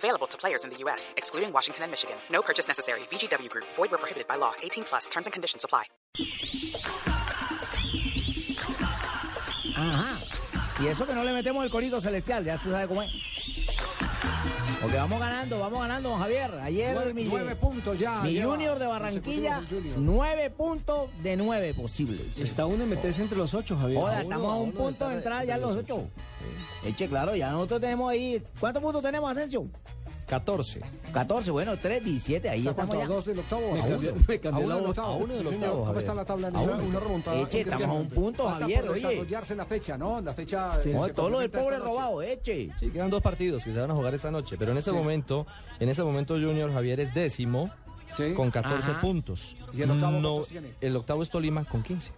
Available to players in the U.S., excluding Washington and Michigan. No purchase necessary. VGW Group. Void where prohibited by law. 18 plus. Terms and conditions apply. Ajá. Y eso que no le metemos el corito celestial, ya tú sabes cómo es. Porque vamos ganando, vamos ganando, don Javier. Ayer Nueve, mi, nueve puntos ya. mi Junior de Barranquilla, nueve puntos de nueve posibles. Está uno en meterse entre los ocho, Javier. Joda, estamos a un punto de entrar ya en los ocho. Eche, claro, ya nosotros tenemos ahí. ¿Cuántos puntos tenemos, Asensio? 14. 14, bueno, 3, 17, ahí ¿Está estamos? ¿A ya. dos del octavo? Me ¿A cambié- uno? me ¿A cambié uno la del voz. octavo? A uno del Sí, señor. octavo, ¿Cómo está la tabla? en A ese uno. momento? Una remontada. Eche, estamos a un punto, Falta Javier, por oye. desarrollarse la fecha, ¿no? La fecha... Sí. eh, No, se todo lo del complementa pobre esta noche. robado, eche. Sí, quedan dos partidos que se van a jugar esta noche, pero en este Sí. momento, en este momento Junior Javier es décimo Sí. con 14 Ajá. puntos. ¿Y el octavo No, tiene? El octavo es Tolima con 15.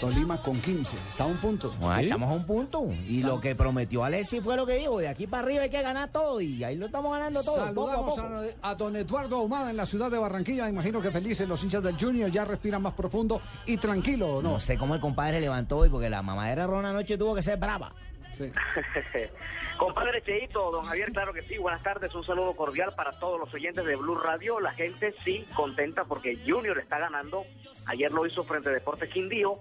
Tolima con 15. Está a un punto. Bueno, ¿Sí? Estamos a un punto. Y lo que prometió Alexis fue lo que dijo. De aquí para arriba hay que ganar todo. Y ahí lo estamos ganando todo. Poco a Saludamos poco. a, a don Eduardo Ahumada en la ciudad de Barranquilla. Imagino que felices los hinchas del Junior ya respiran más profundo y tranquilo, ¿no? No sé cómo el compadre levantó hoy, porque la mamadera Rona anoche tuvo que ser brava. Sí. Compadre Cheito, don Javier, claro que sí. Buenas tardes, un saludo cordial para todos los oyentes de Blue Radio. La gente sí contenta porque Junior está ganando. Ayer lo hizo frente a Deportes Quindío,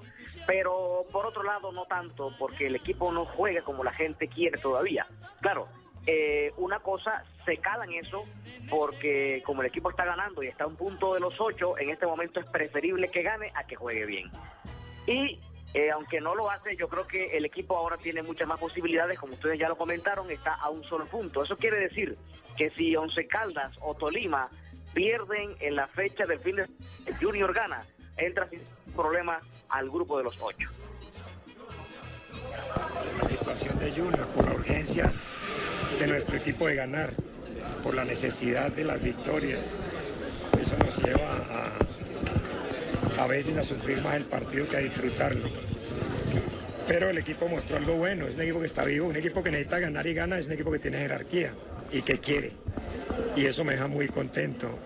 pero por otro lado no tanto porque el equipo no juega como la gente quiere todavía. Claro, eh, una cosa se cala en eso porque como el equipo está ganando y está a un punto de los ocho, en este momento es preferible que gane a que juegue bien. Y eh, aunque no lo hace, yo creo que el equipo ahora tiene muchas más posibilidades, como ustedes ya lo comentaron, está a un solo punto. Eso quiere decir que si Once Caldas o Tolima pierden en la fecha del fin de el Junior gana, entra sin problema al grupo de los ocho. la situación de Junior, por la urgencia de nuestro equipo de ganar, por la necesidad de las victorias. Eso nos lleva a, a veces a sufrir más el partido que a disfrutarlo. Pero el equipo mostró algo bueno, es un equipo que está vivo, un equipo que necesita ganar y gana, es un equipo que tiene jerarquía y que quiere. Y eso me deja muy contento.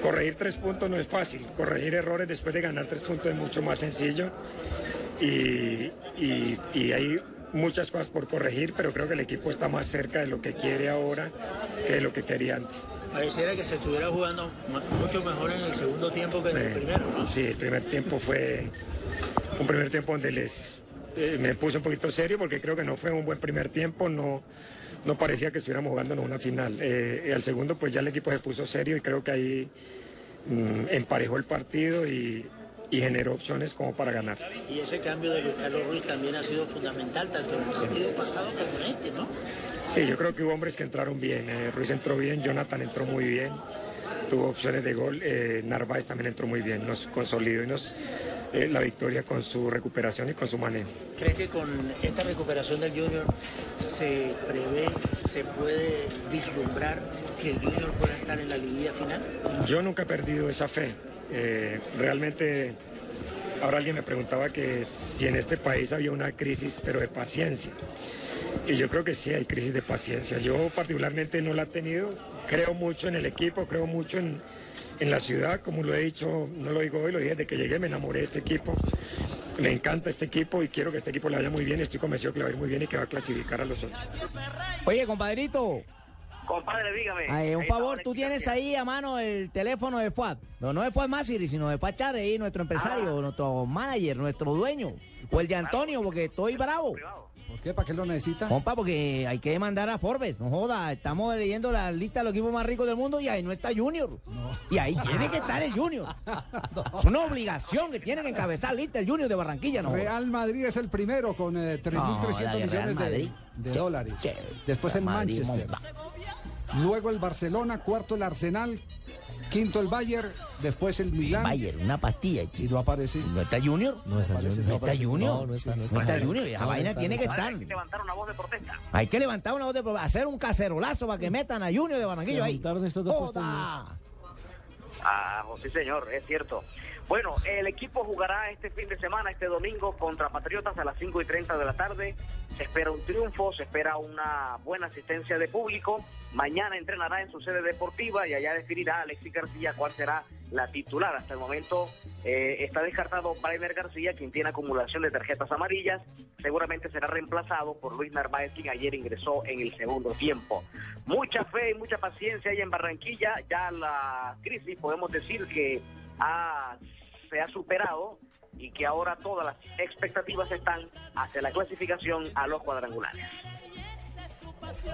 Corregir tres puntos no es fácil, corregir errores después de ganar tres puntos es mucho más sencillo y, y- y hay muchas cosas por corregir, pero creo que el equipo está más cerca de lo que quiere ahora que de lo que quería antes. Pareciera que se estuviera jugando mu- mucho mejor en el segundo tiempo que en el primero, ¿no? Sí, el primer tiempo fue un primer tiempo donde les eh, me puse un poquito serio porque creo que no fue un buen primer tiempo, no, no parecía que estuviéramos jugándonos una final. Eh, y al segundo pues ya el equipo se puso serio y creo que ahí mm, emparejó el partido y, y generó opciones como para ganar. Y ese cambio de Luis Carlos Ruiz también ha sido fundamental, tanto en el sentido pasado como en este, ¿no? Sí, yo creo que hubo hombres que entraron bien. eh, Ruiz entró bien, Jonathan entró muy bien, tuvo opciones de gol. eh, Narváez también entró muy bien, nos consolidó y nos eh, la victoria con su recuperación y con su manejo. ¿Cree que con esta recuperación del Junior se prevé, se puede vislumbrar que el Junior pueda estar en la liguilla final? Yo nunca he perdido esa fe. Eh, realmente, ahora alguien me preguntaba que si en este país había una crisis, pero de paciencia. Y yo creo que sí hay crisis de paciencia. Yo particularmente no la he tenido. Creo mucho en el equipo, creo mucho en, en la ciudad, como lo he dicho, no lo digo hoy, lo dije desde que llegué, me enamoré de este equipo. Me encanta este equipo y quiero que este equipo le vaya muy bien. Estoy convencido que le va a ir muy bien y que va a clasificar a los otros. Oye, compadrito, Compadre, dígame. ay, un favor, tú tienes ahí a mano el teléfono de Fuad. No, no de Fuad Masiri, sino de Fuad Chávez, ahí, nuestro empresario, Ah. nuestro manager, nuestro dueño. O el de Antonio, porque estoy bravo. ¿Por qué? ¿Para qué lo necesita? Compa, porque hay que demandar a Forbes, no joda, estamos leyendo la lista de los equipos más ricos del mundo y ahí no está Junior. Y ahí tiene que estar el Junior. Es una obligación que tiene que encabezar lista el Junior de Barranquilla, ¿no? Real Madrid es el primero con eh, 3.300 No, la de Real millones de, dólares. Después el Madrid Manchester. monta. Luego el Barcelona, cuarto el Arsenal, quinto el Bayern, después el Milán. Bayern, una pastilla. Y chico. no aparece. ¿No está Junior? No está Junior. ¿No está Junior? No, está, Junior, esa vaina está, tiene no que está. estar. Hay que levantar una voz de protesta. Hay que levantar una voz de pro- hacer un cacerolazo para que metan a Junior de Barranquillo ahí. Ah, sí, señor, es cierto. Bueno, el equipo jugará este fin de semana, este domingo, contra Patriotas a las 5 y 30 de la tarde. Se espera un triunfo, se espera una buena asistencia de público. Mañana entrenará en su sede deportiva y allá definirá Alexis García cuál será la titular. Hasta el momento eh, está descartado Brainer García, quien tiene acumulación de tarjetas amarillas. Seguramente será reemplazado por Luis Narváez, quien ayer ingresó en el segundo tiempo. Mucha fe y mucha paciencia hay en Barranquilla. Ya la crisis, podemos decir que ha- se ha superado y que ahora todas las expectativas están hacia la clasificación a los cuadrangulares.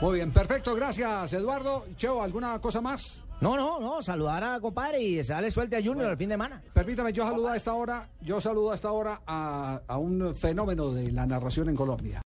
Muy bien, perfecto, gracias Eduardo. Cheo, ¿alguna cosa más? No, no, no, saludar a compadre y desearle suerte a Junior el fin de semana. Permítame, yo saludo a esta hora, yo saludo a esta hora a, a un fenómeno de la narración en Colombia.